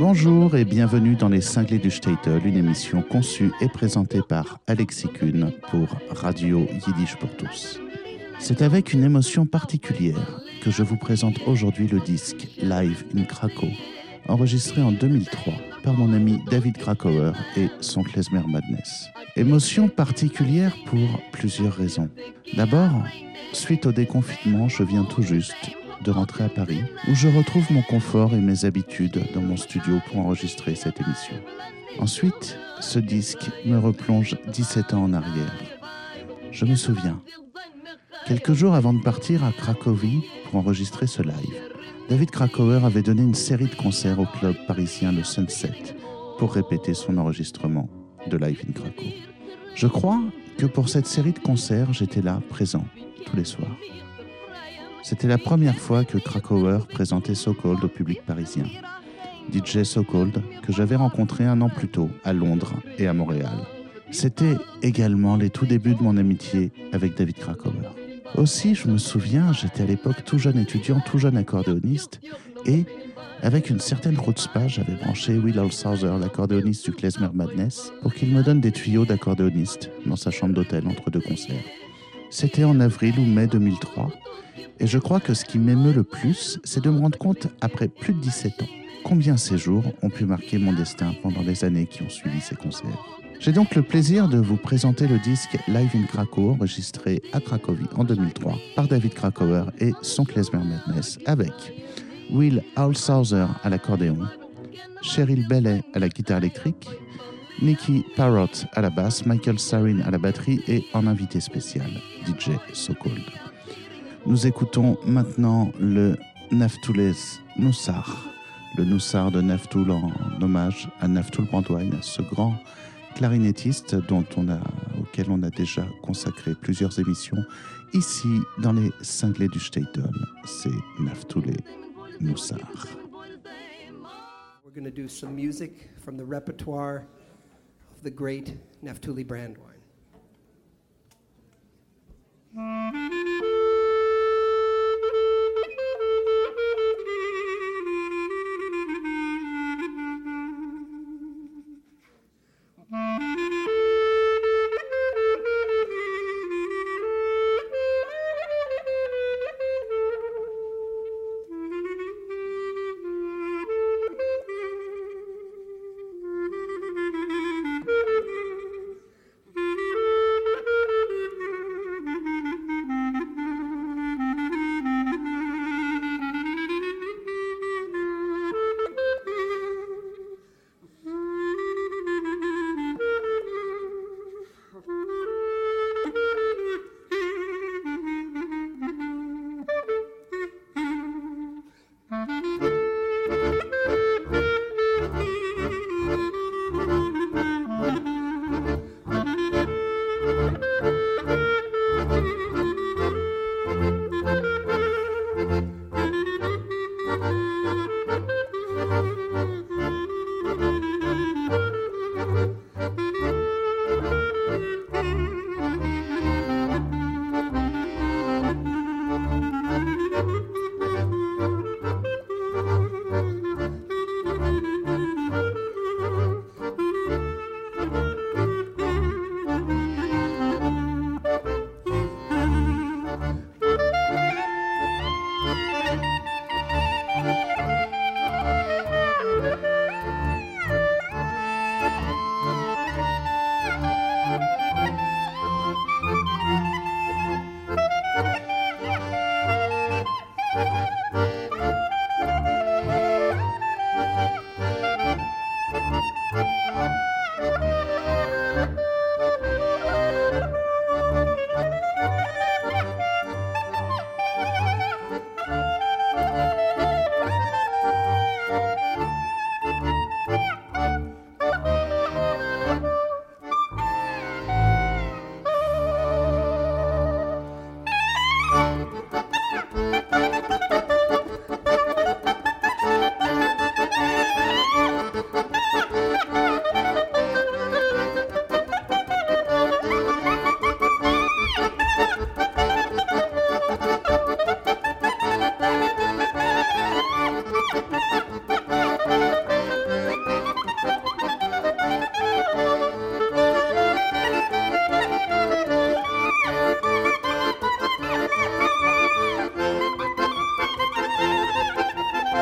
Bonjour et bienvenue dans Les Cinglés du Statel, une émission conçue et présentée par Alexis Kuhn pour Radio Yiddish pour tous. C'est avec une émotion particulière que je vous présente aujourd'hui le disque Live in Krakow, enregistré en 2003 par mon ami David Krakauer et son Klezmer Madness. Émotion particulière pour plusieurs raisons. D'abord, suite au déconfinement, je viens tout juste de rentrer à Paris, où je retrouve mon confort et mes habitudes dans mon studio pour enregistrer cette émission. Ensuite, ce disque me replonge 17 ans en arrière. Je me souviens, quelques jours avant de partir à Cracovie pour enregistrer ce live, David Krakauer avait donné une série de concerts au club parisien Le Sunset pour répéter son enregistrement de Live in Krakow. Je crois que pour cette série de concerts, j'étais là, présent, tous les soirs. C'était la première fois que Krakauer présentait So Cold au public parisien. DJ So Cold, que j'avais rencontré un an plus tôt à Londres et à Montréal. C'était également les tout débuts de mon amitié avec David Krakauer. Aussi, je me souviens, j'étais à l'époque tout jeune étudiant, tout jeune accordéoniste, et avec une certaine chutzpah, j'avais branché Will Alsauser, l'accordéoniste du Klezmer Madness, pour qu'il me donne des tuyaux d'accordéoniste dans sa chambre d'hôtel entre deux concerts. C'était en avril ou mai 2003, et je crois que ce qui m'émeut le plus, c'est de me rendre compte, après plus de 17 ans, combien ces jours ont pu marquer mon destin pendant les années qui ont suivi ces concerts. J'ai donc le plaisir de vous présenter le disque Live in Krakow, enregistré à Cracovie en 2003 par David Krakauer et son Klezmer Madness, avec Will Alsauser à l'accordéon, Cheryl Bellet à la guitare électrique, Nicky Parrott à la basse, Michael Sarin à la batterie et en invité spécial, DJ So Cold. Nous écoutons maintenant le Naftoules Noussar, le Noussar de Naftoul en hommage à Naftoul Brandwine, ce grand clarinettiste dont on a, auquel on a déjà consacré plusieurs émissions ici dans les cinglés du Staten. C'est Naftoulé Noussar. We're going to do some music from the repertoire of the Música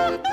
Oh,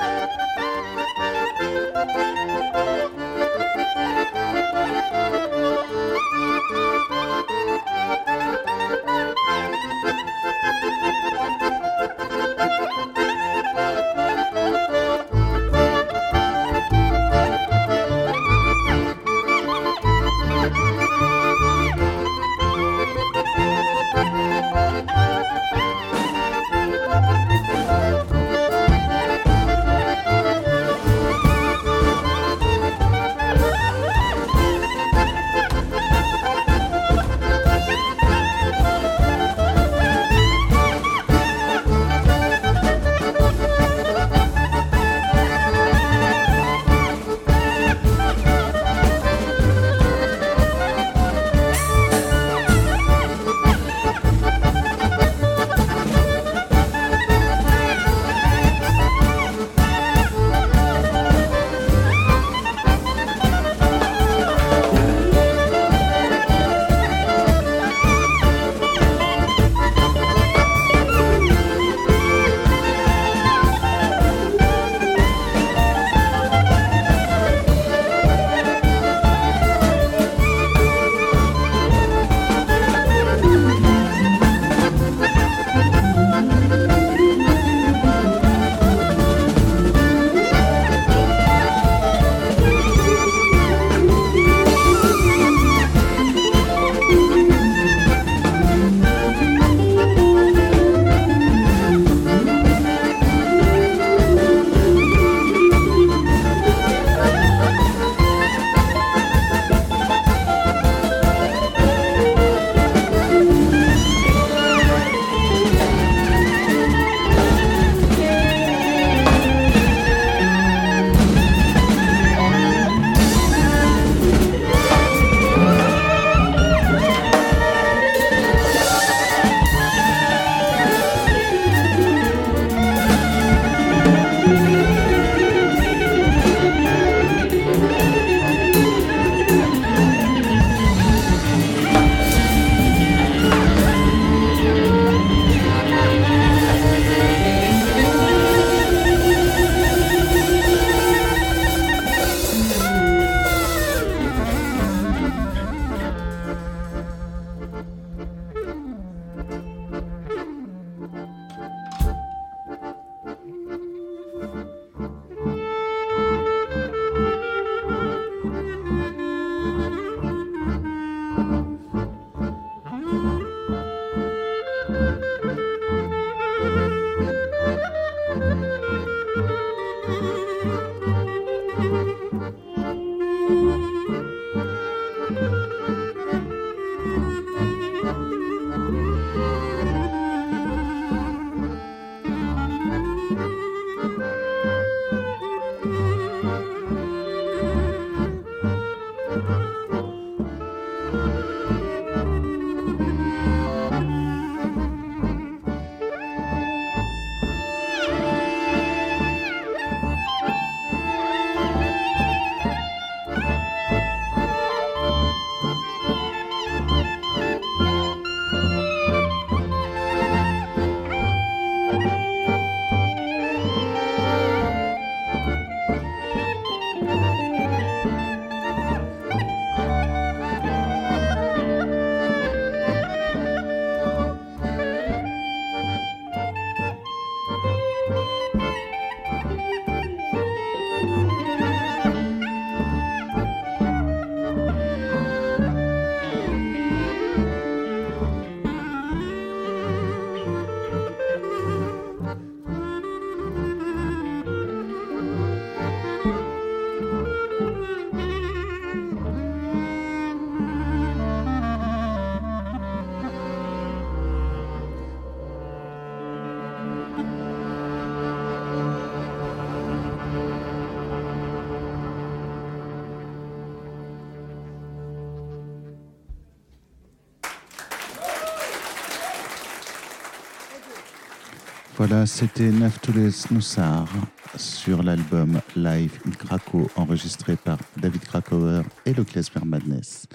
Voilà, c'était Naftules Nussar sur l'album Live in Krakow enregistré par David Krakauer et le Klezmer Madness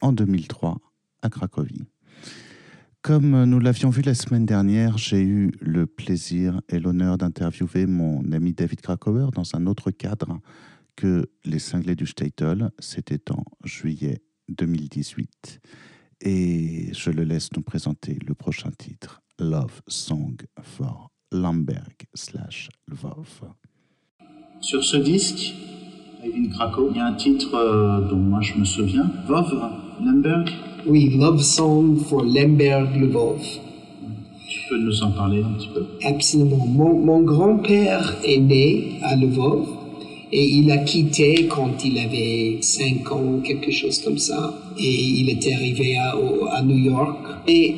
en 2003 à Cracovie. Comme nous l'avions vu la semaine dernière, j'ai eu le plaisir et l'honneur d'interviewer mon ami David Krakauer dans un autre cadre que les cinglés du Statel. C'était en juillet 2018. Et je le laisse nous présenter le prochain titre, Love Song for Lamberg slash Lvov. Sur ce disque, Ivan Krakow, il y a un titre euh, dont moi je me souviens, Vov, Lamberg? Oui, Love Song for Lemberg Lvov. Tu peux nous en parler un petit peu? Absolument. Mon, mon grand-père est né à Lvov et il a quitté quand il avait 5 ans, quelque chose comme ça. Et il était arrivé à, à New York. Et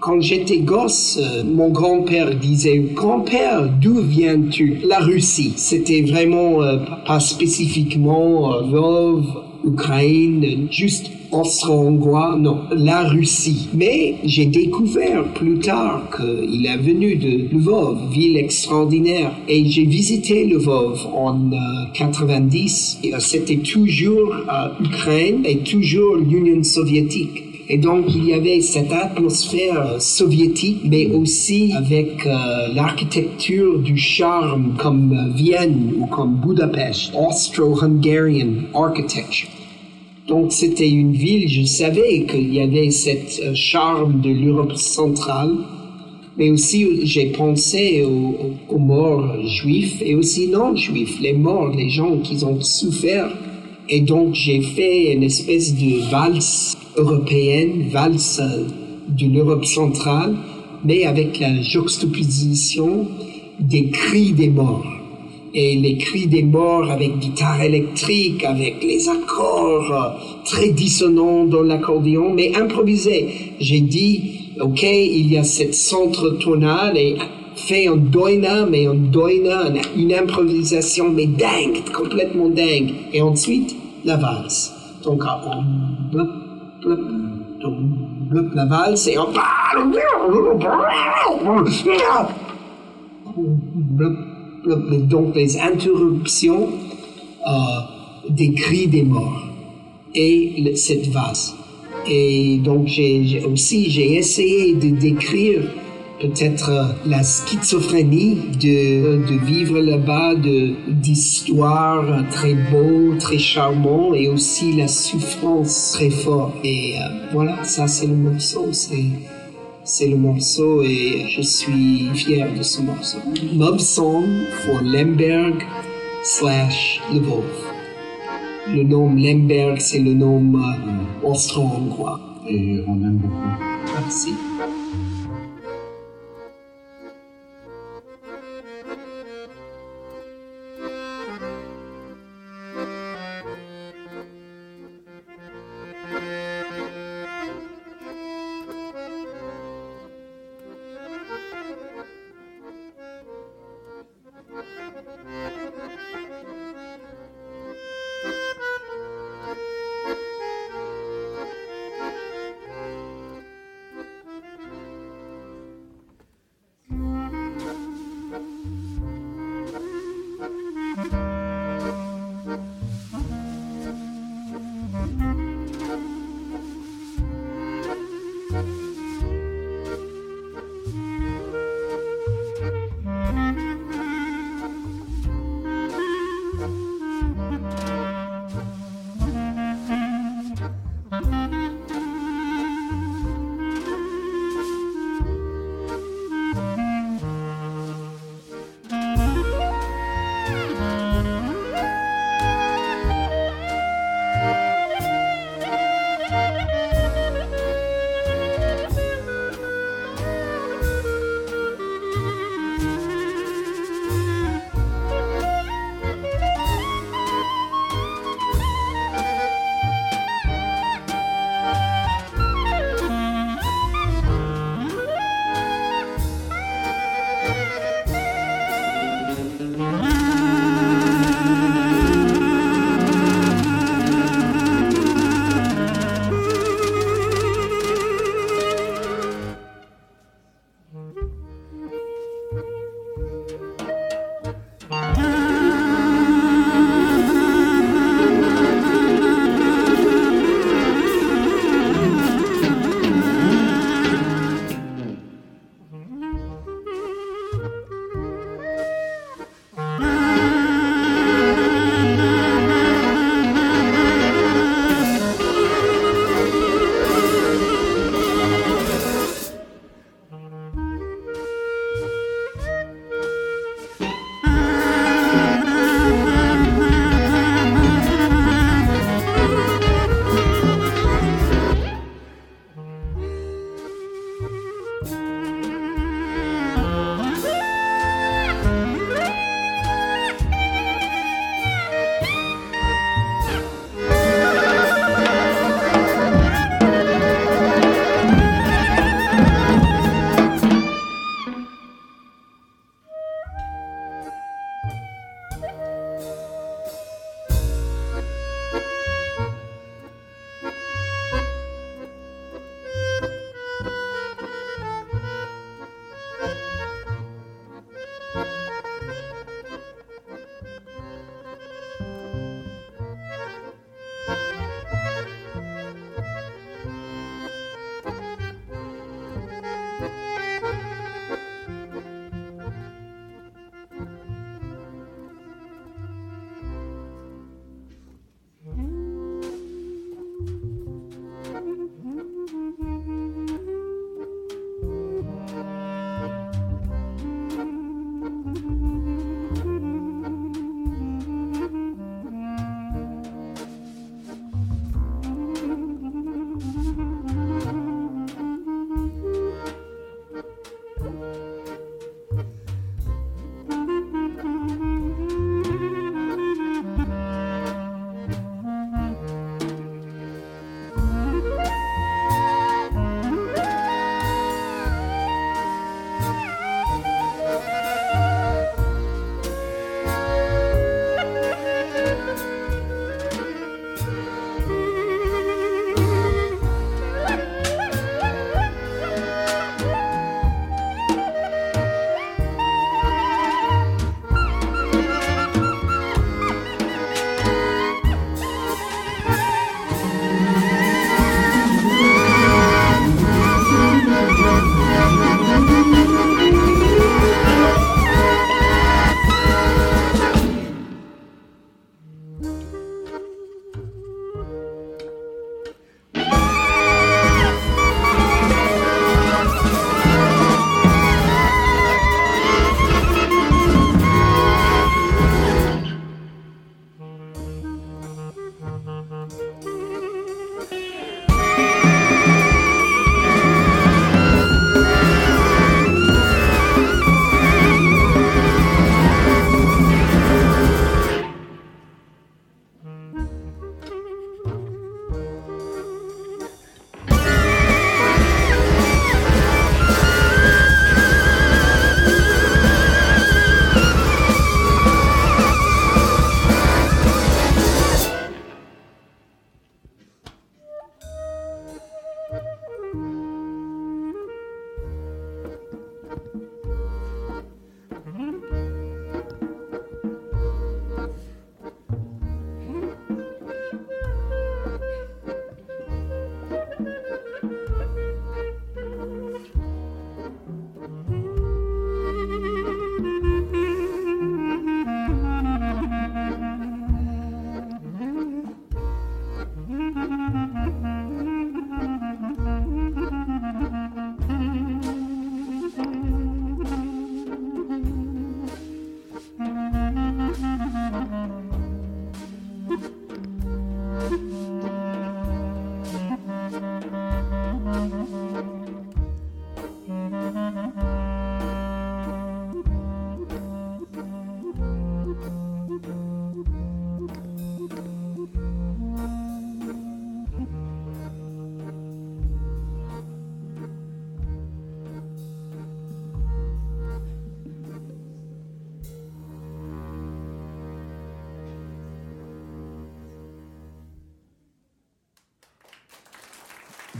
quand j'étais gosse, euh, mon grand-père disait Grand-père, d'où viens-tu? La Russie. C'était vraiment euh, pas spécifiquement euh, Ukraine, juste austro-hongrois, non, la Russie. Mais j'ai découvert plus tard qu'il est venu de Lvov, ville extraordinaire, et j'ai visité Lvov en euh, 90. Et, euh, C'était toujours euh, Ukraine et toujours l'Union soviétique. Et donc, il y avait cette atmosphère euh, soviétique, mais aussi avec euh, l'architecture du charme comme euh, Vienne ou comme Budapest, Austro-Hungarian architecture. Donc c'était une ville, je savais qu'il y avait cette euh, charme de l'Europe centrale, mais aussi j'ai pensé aux- aux morts juifs et aussi non juifs, les morts, les gens qui ont souffert. Et donc j'ai fait une espèce de valse européenne, valse euh, de l'Europe centrale, mais avec la juxtaposition des cris des morts et les cris des morts avec guitare électrique, avec les accords euh, très dissonants dans l'accordéon, mais improvisés. J'ai dit, ok, il y a cette centre tonale et fait un doina, mais un doina, une, une improvisation, mais dingue, complètement dingue. Et ensuite, la valse. Donc, on blop, blop, la valse et on donc les interruptions euh, des cris des morts et cette vase. Et donc j'ai- aussi j'ai essayé de décrire peut-être la schizophrénie de, de vivre là-bas, de d'histoires très beaux, très charmants et aussi la souffrance très forte. Et euh, voilà, ça c'est le morceau, c'est c'est le morceau et je suis fier de ce morceau. Love Song for Lemberg slash Lvov. Le nom Lemberg, c'est le nom euh, austro-hongrois. Et on aime beaucoup. Merci.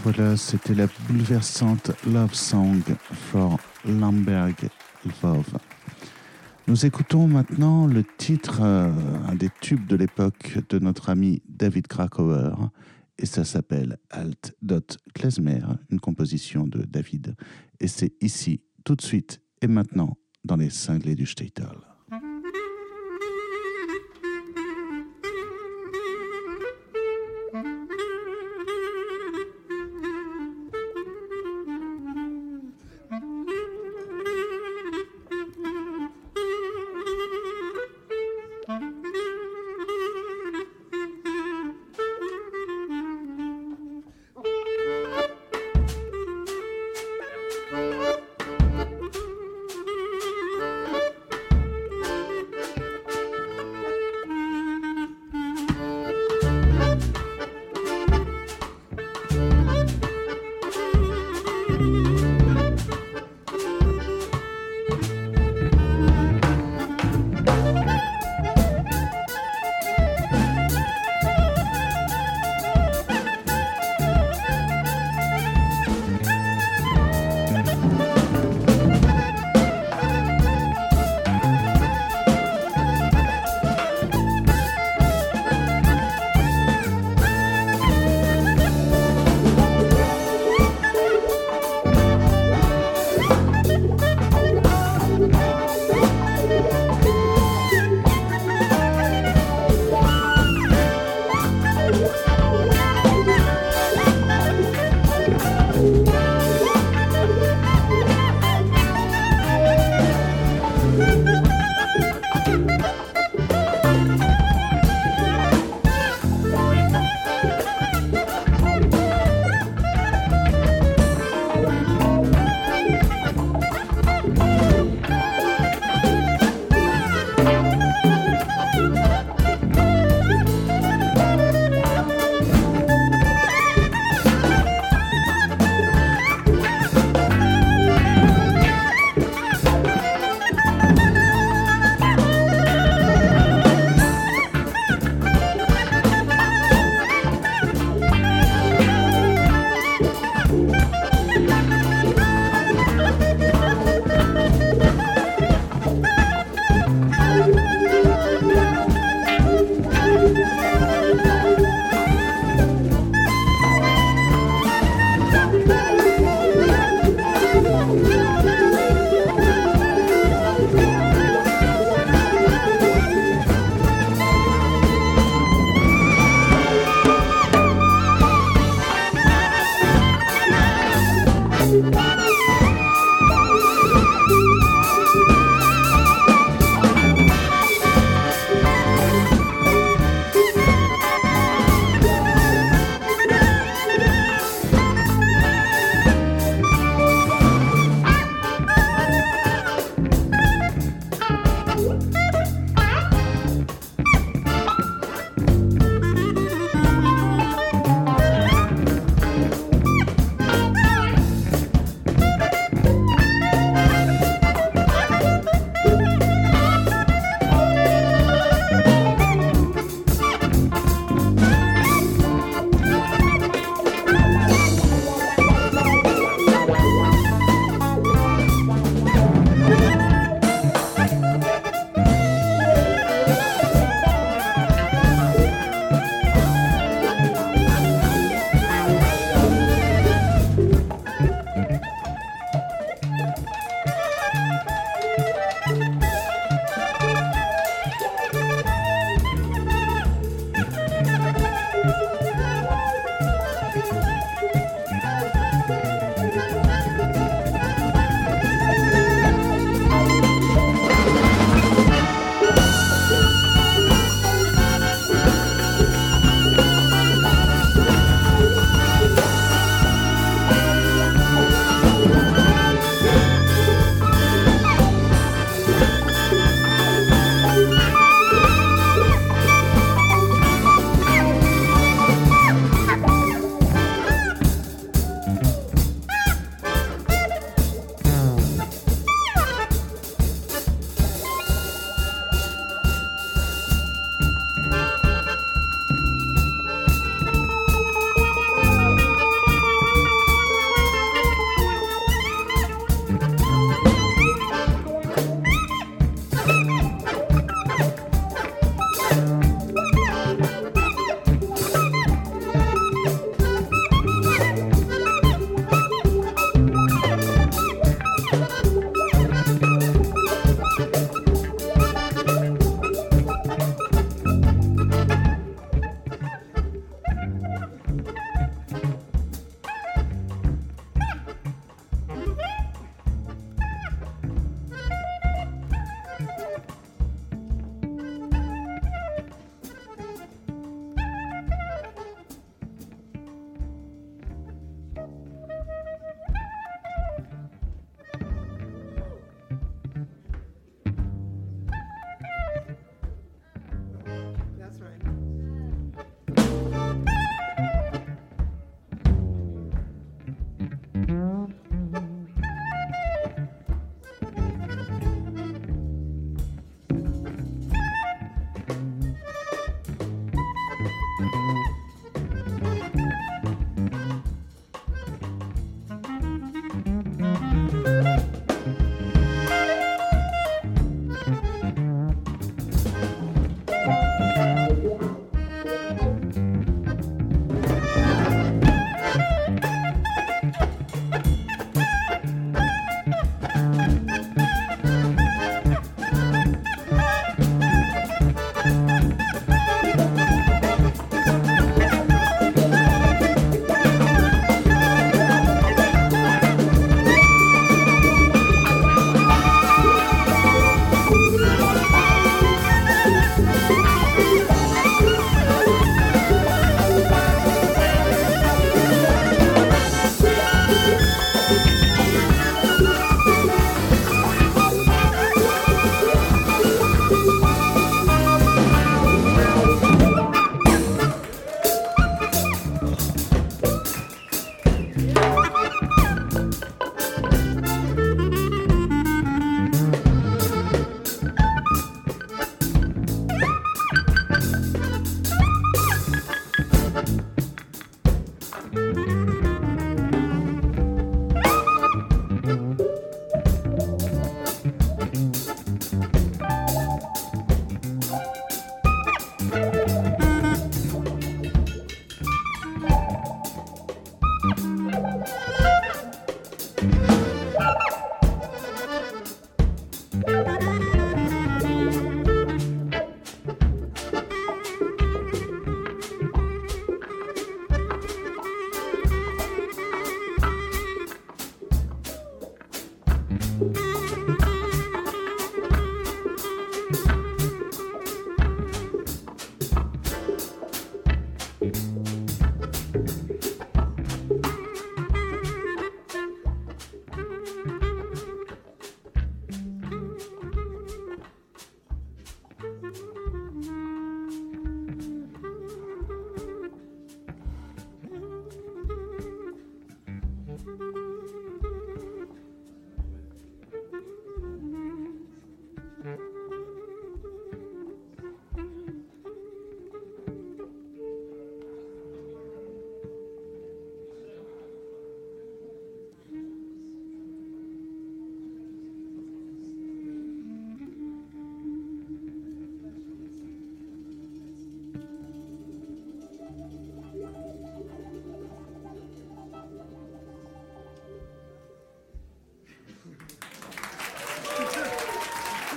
Voilà, c'était la bouleversante Love Song for Lamberg Lvov. Nous écoutons maintenant le titre, euh, un des tubes de l'époque de notre ami David Krakauer, et ça s'appelle Alt Dot Klezmer, une composition de David. Et c'est ici, tout de suite et maintenant, dans les cinglés du Statel.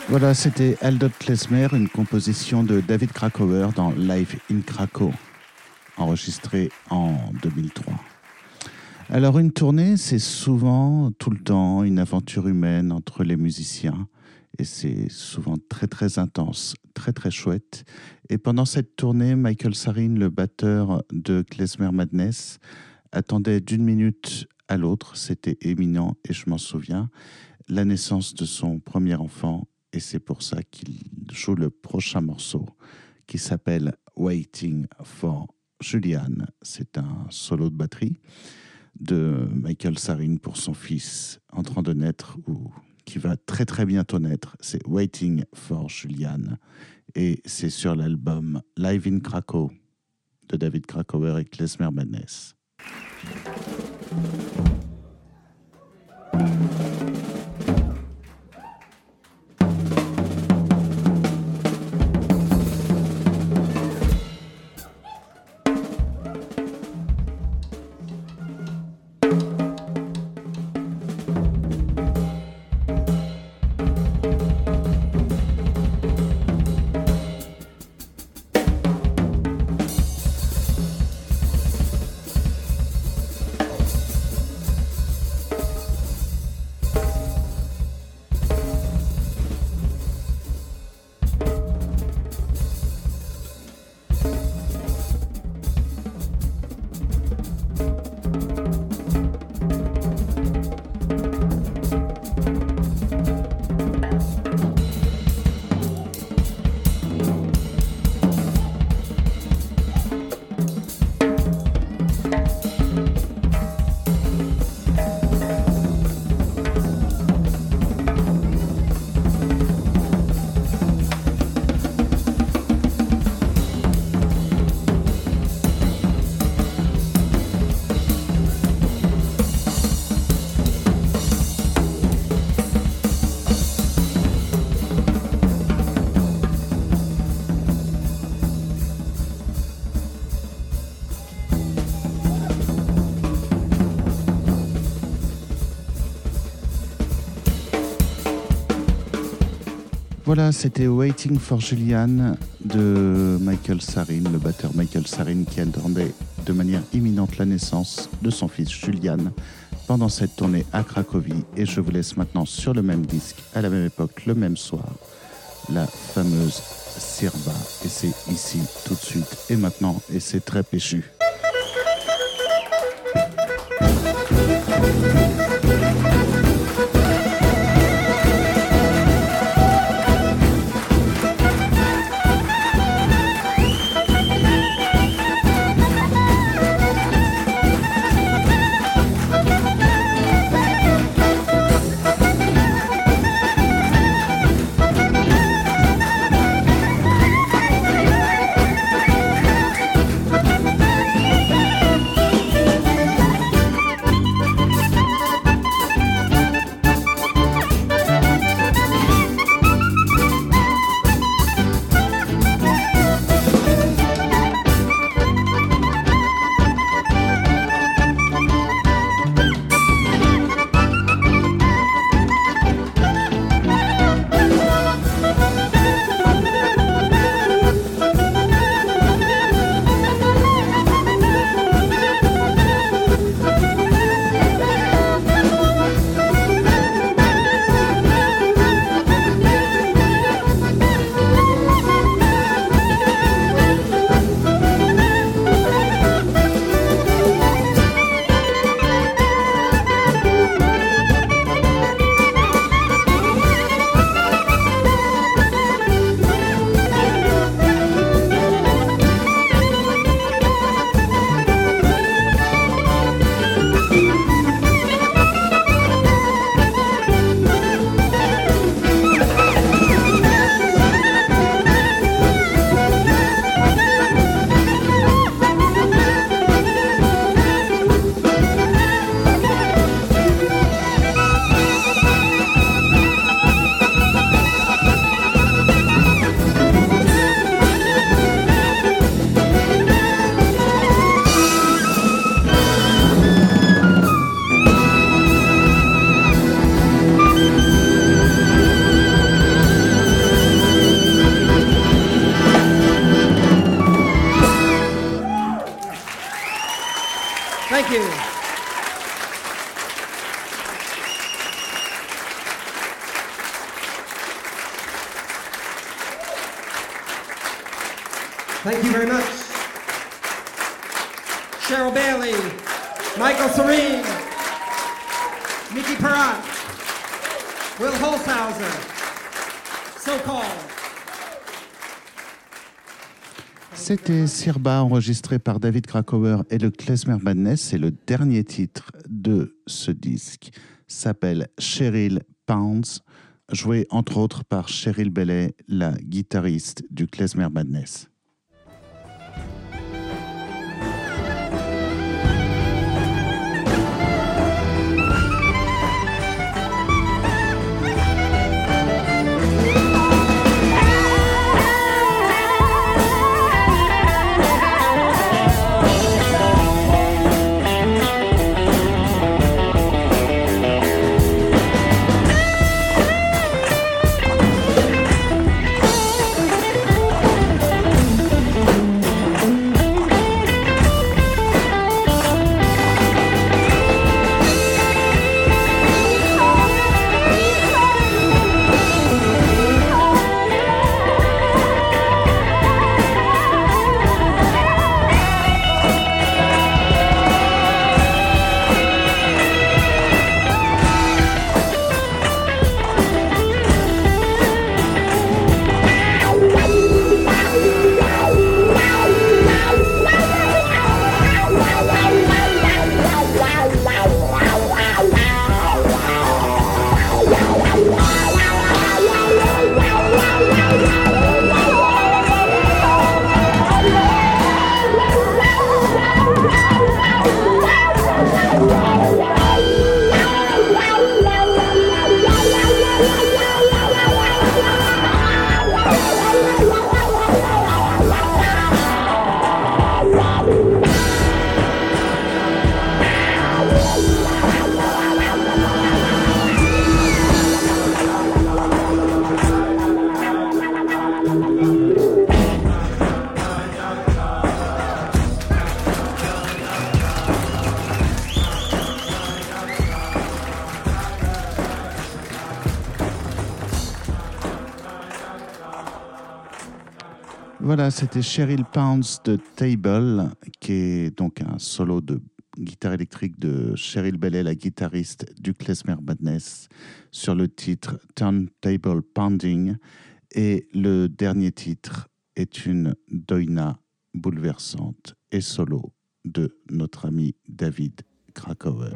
Voilà, c'était Aldot Klezmer, une composition de David Krakauer dans Live in Krakow, enregistrée en 2003. Alors une tournée, c'est souvent, tout le temps, une aventure humaine entre les musiciens, et c'est souvent très très intense, très très chouette. Et pendant cette tournée, Michael Sarin, le batteur de Klezmer Madness, attendait d'une minute à l'autre, c'était éminent et je m'en souviens, la naissance de son premier enfant et c'est pour ça qu'il joue le prochain morceau qui s'appelle Waiting for Julian. C'est un solo de batterie de Michael Sarin pour son fils en train de naître ou qui va très très bientôt naître. C'est Waiting for Julian et c'est sur l'album Live in Krakow de David Krakauer et Klezmer Madness. C'était Waiting for Julian de Michael Sarin, le batteur Michael Sarin qui attendait de manière imminente la naissance de son fils Julian pendant cette tournée à Cracovie. Et je vous laisse maintenant sur le même disque, à la même époque, le même soir, la fameuse Sirba. Et c'est ici, tout de suite, et maintenant, et c'est très péchu. C'était Sirba enregistré par David Krakauer et le Klezmer Madness. C'est le dernier titre de ce disque. S'appelle Cheryl Pounds, joué entre autres par Cheryl Bellet, la guitariste du Klezmer Madness. C'était Cheryl Pounds de Table, qui est donc un solo de guitare électrique de Cheryl Bellet, la guitariste du Klezmer Madness, sur le titre Turntable Pounding. Et le dernier titre est une doina bouleversante et solo de notre ami David Krakauer.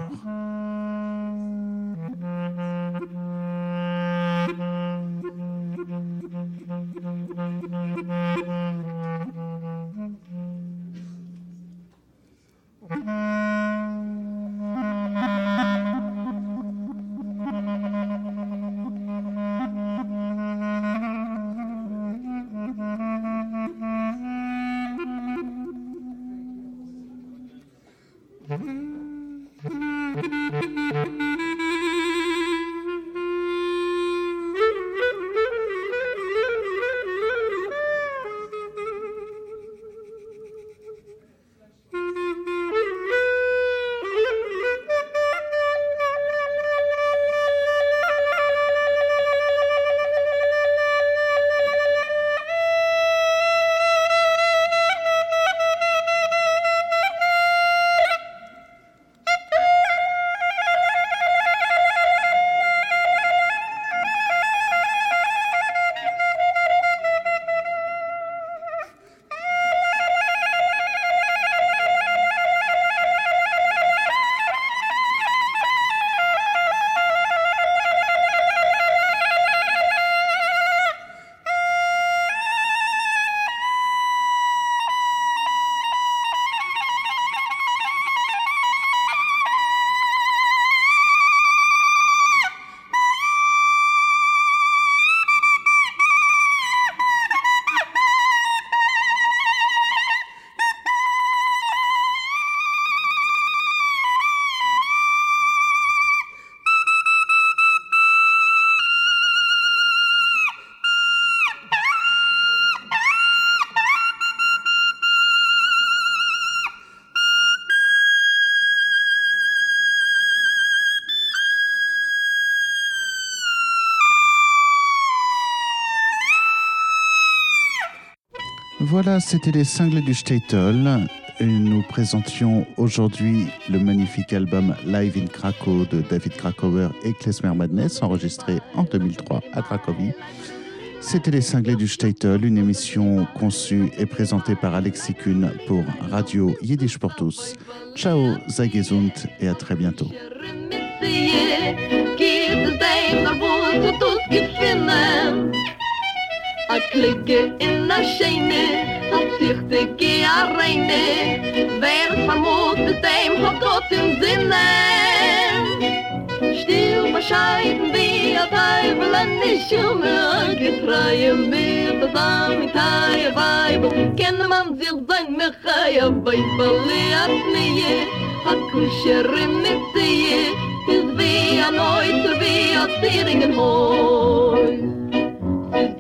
Voilà, c'était les cinglés du Statel. Nous présentions aujourd'hui le magnifique album Live in Krakow de David Krakower et Klezmer Madness, enregistré en 2003 à Cracovie. C'était les cinglés du Statel, une émission conçue et présentée par Alexis Kuhn pour Radio Yiddish pour tous. Ciao, Zagezund et à très bientôt. A klikke in a scheine, a zichte ge a reine, wer vermut es dem hat Gott im Sinne. Still bescheiden wie a Teufel an die Schumme, getreue mir das Amitaie Weibel, kenne man sich sein Mechaia Weibel, leat nie, a kusherin mit sie, is wie a Neuzer, wie a Zieringenhäus. Es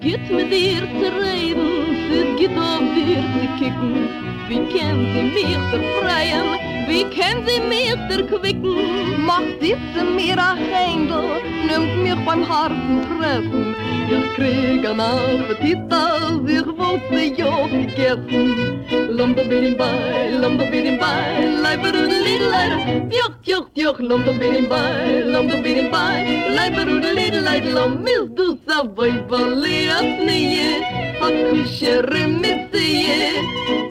Gitt mit dir zu reden, sitt gitt av dir til kicken. wie kenn sie mir der freien, wie kenn sie mich der quicken. Mach diese mir a Händel, nimmt mich beim harten Treffen. Ich krieg an Appetit, als ich wollte ja bin Lumba bidim bei, bin im bei, leiber und lidleider. Tjoch, tjoch, tjoch, lumba bidim bei, bin im bei, leiber und lidleider. Lamm ist du sa, приятные, а кущи рымицые.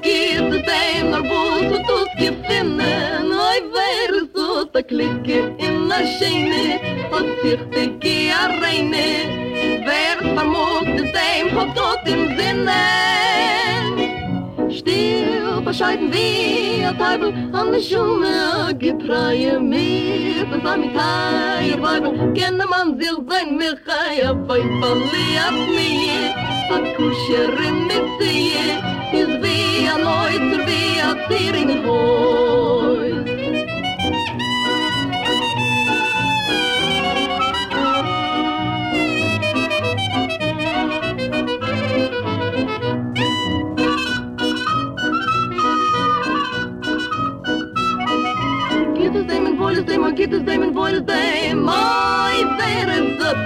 Кит дай на работу тут кипенна, но и верзу так легкие и нашейные, от всех такие арейные. Вер по мосту дай им хотот им bescheiden wie a Teibel an der Schumme a gepreie mir von seinem Teier Weibel kenne man sich sein Michael a Weibel liat mir? A Kuscherin mit sie is wie a Neuzer wie a Zier in den Hohen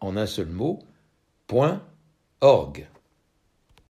en un seul mot, point org.